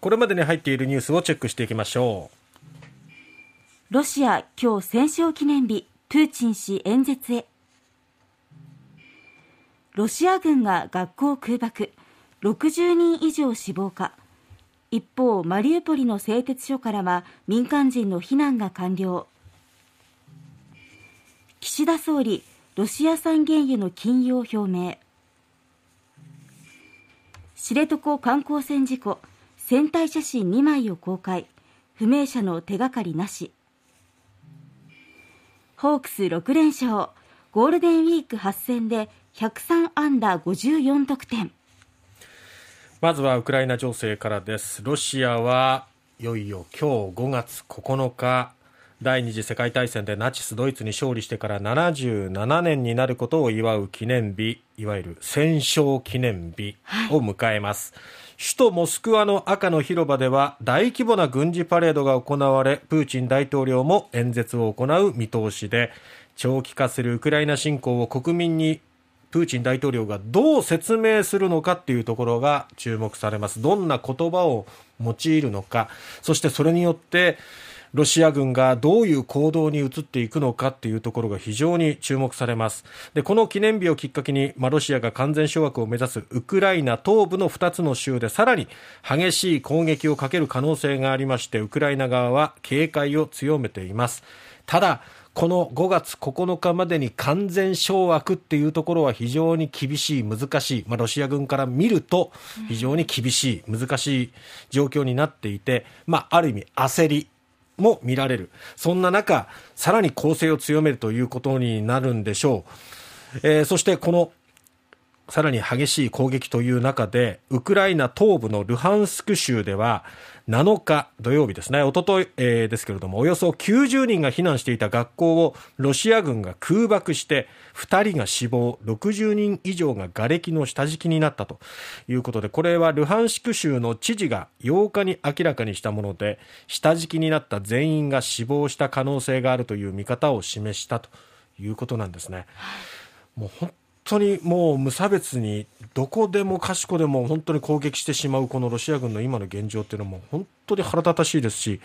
これまでに入っているニュースをチェックしていきましょう。ロシア今日戦勝記念日。プーチン氏演説へ。ロシア軍が学校空爆。60人以上死亡か。一方マリウポリの製鉄所からは民間人の避難が完了。岸田総理ロシア産原油の禁輸を表明。知床観光船事故。船体写真2枚を公開。不明者の手がかりなし。ホークス6連勝。ゴールデンウィーク8戦で103安打54得点。まずはウクライナ情勢からです。ロシアはいよいよ今日5月9日。第二次世界大戦でナチス・ドイツに勝利してから77年になることを祝う記念日いわゆる戦勝記念日を迎えます、はい首都モスクワの赤の広場では大規模な軍事パレードが行われプーチン大統領も演説を行う見通しで長期化するウクライナ侵攻を国民にプーチン大統領がどう説明するのかっていうところが注目されます。どんな言葉を用いるのか。そしてそれによってロシア軍がどういう行動に移っていくのかっていうところが非常に注目されます。でこの記念日をきっかけに、まあ、ロシアが完全掌握を目指すウクライナ東部の2つの州でさらに激しい攻撃をかける可能性がありましてウクライナ側は警戒を強めています。ただこの5月9日までに完全掌握っていうところは非常に厳しい、難しい、まあ、ロシア軍から見ると非常に厳しい、難しい状況になっていて、まあ、ある意味焦り、も見られる。そんな中、さらに攻勢を強めるということになるんでしょう。えー、そしてこのさらに激しい攻撃という中で、ウクライナ東部のルハンスク州では、7日土曜日ですね、おととい、えー、ですけれども、およそ90人が避難していた学校をロシア軍が空爆して、2人が死亡、60人以上が瓦礫の下敷きになったということで、これはルハンシク州の知事が8日に明らかにしたもので、下敷きになった全員が死亡した可能性があるという見方を示したということなんですね。もう本当にもう無差別にどこでもかしこでも本当に攻撃してしまうこのロシア軍の今の現状っていうのも本当に腹立たしいですし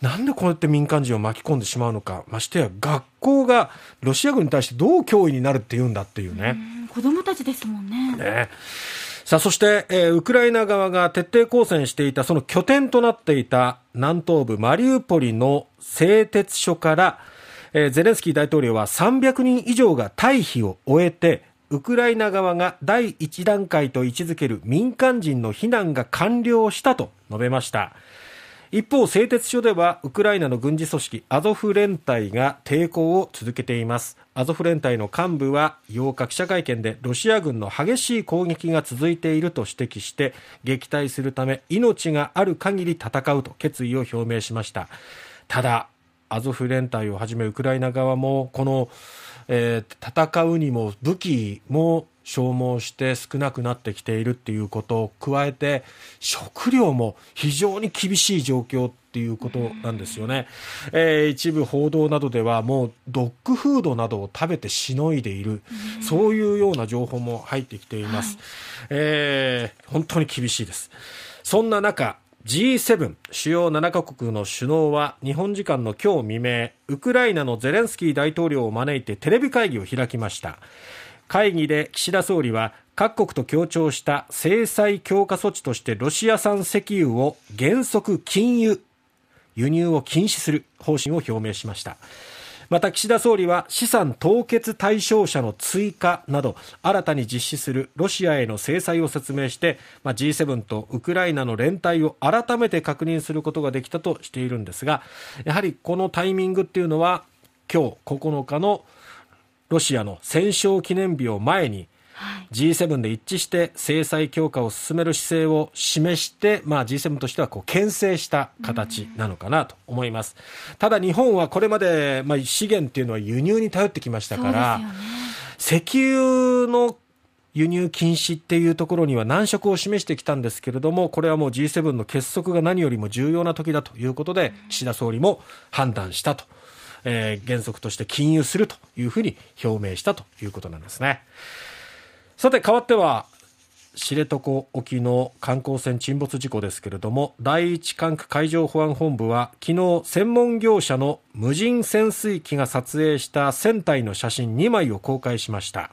なんでこうやって民間人を巻き込んでしまうのかましてや学校がロシア軍に対してどう脅威になるっていうんだっていうね。子供たちですもんね。ね。さあそして、えー、ウクライナ側が徹底抗戦していたその拠点となっていた南東部マリウポリの製鉄所からえー、ゼレンスキー大統領は300人以上が退避を終えてウクライナ側が第1段階と位置づける民間人の避難が完了したと述べました。一方製鉄所ではウクライナの軍事組織アゾフ連隊が抵抗を続けています。アゾフ連隊の幹部は8日記者会見でロシア軍の激しい攻撃が続いていると指摘して撃退するため命がある限り戦うと決意を表明しました。ただアゾフ連隊をはじめウクライナ側もこの、えー、戦うにも武器も消耗して少なくなってきているっていうことを加えて食料も非常に厳しい状況っていうことなんですよね、えー、一部報道などではもうドッグフードなどを食べてしのいでいる。そういうような情報も入ってきています、はい、えー、本当に厳しいです。そんな中 G7 主要7カ国の首脳は日本時間の今日未明ウクライナのゼレンスキー大統領を招いてテレビ会議を開きました。会議で岸田総理は各国と協調した制裁強化措置としてロシア産石油を原則禁輸輸入を禁止する方針を表明しました。また岸田総理は資産凍結対象者の追加など新たに実施するロシアへの制裁を説明して、まあ、G7 とウクライナの連帯を改めて確認することができたとしているんですがやはりこのタイミングっていうのは今日9日のロシアの戦勝記念日を前に G7 で一致して制裁強化を進める姿勢を示して、まあ、G7 としてはこう牽制した形なのかなと思います。ただ日本はこれまで、まあ、資源っていうのは輸入に頼ってきましたから、ね、石油の輸入禁止っていうところには難色を示してきたんですけれども、これはもう G7 の結束が何よりも重要な時だということで、岸田総理も判断したと。えー、原則として禁輸するというふうに表明したということなんですね。さて変わっては知床沖の観光船沈没事故ですけれども第一管区海上保安本部は昨日専門業者の無人潜水機が撮影した船体の写真2枚を公開しました。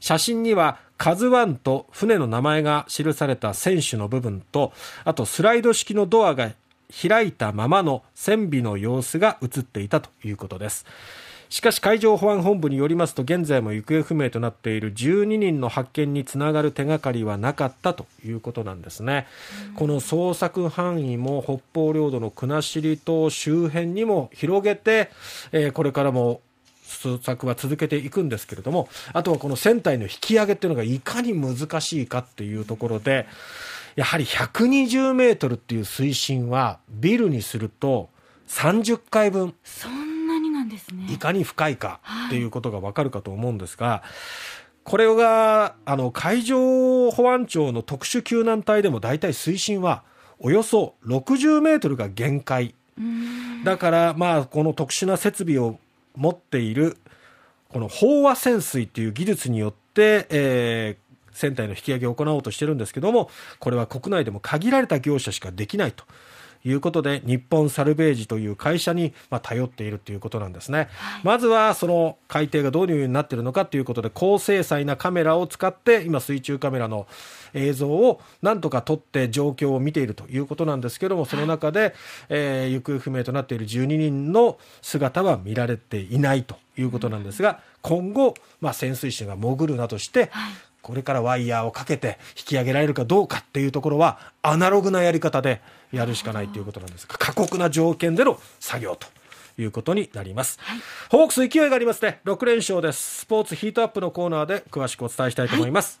写真にはカズワンと船の名前が記された船首の部分とあとスライド式のドアが開いたままの船尾の様子が映っていたということです。しかし海上保安本部によりますと現在も行方不明となっている12人の発見につながる手がかりはなかったということなんですね、この捜索範囲も北方領土の国後島周辺にも広げて、えー、これからも捜索は続けていくんですけれどもあとはこの船体の引き上げっていうのがいかに難しいかっていうところでやはり120メートルっていう水深はビルにすると30階分。そんですね。いかに深いかっていうことがわかるかと思うんですが、はい、これが、あの、海上保安庁の特殊救難隊でも大体水深はおよそ60メートルが限界。だから、まあ、この特殊な設備を持っている、この飽和潜水っていう技術によって、えー、船体の引き上げを行おうとしてるんですけども、これは国内でも限られた業者しかできないと。いうことで、日本サルベージという会社に、まあ、頼っているということなんですね。はい、まずは、その海底がどういうふうになっているのかということで、高精細なカメラを使って、今、水中カメラの映像をなんとか撮って状況を見ているということなんですけども、その中で、はい、えー、行方不明となっている12人の姿は見られていないということなんですが、今後、まあ、潜水士が潜るなどして、はいこれからワイヤーをかけて引き上げられるかどうかっていうところはアナログなやり方でやるしかないということなんですが過酷な条件での作業ということになります、はい、ホークス勢いがありますね。6連勝です。スポーツヒートアップのコーナーで詳しくお伝えしたいと思います、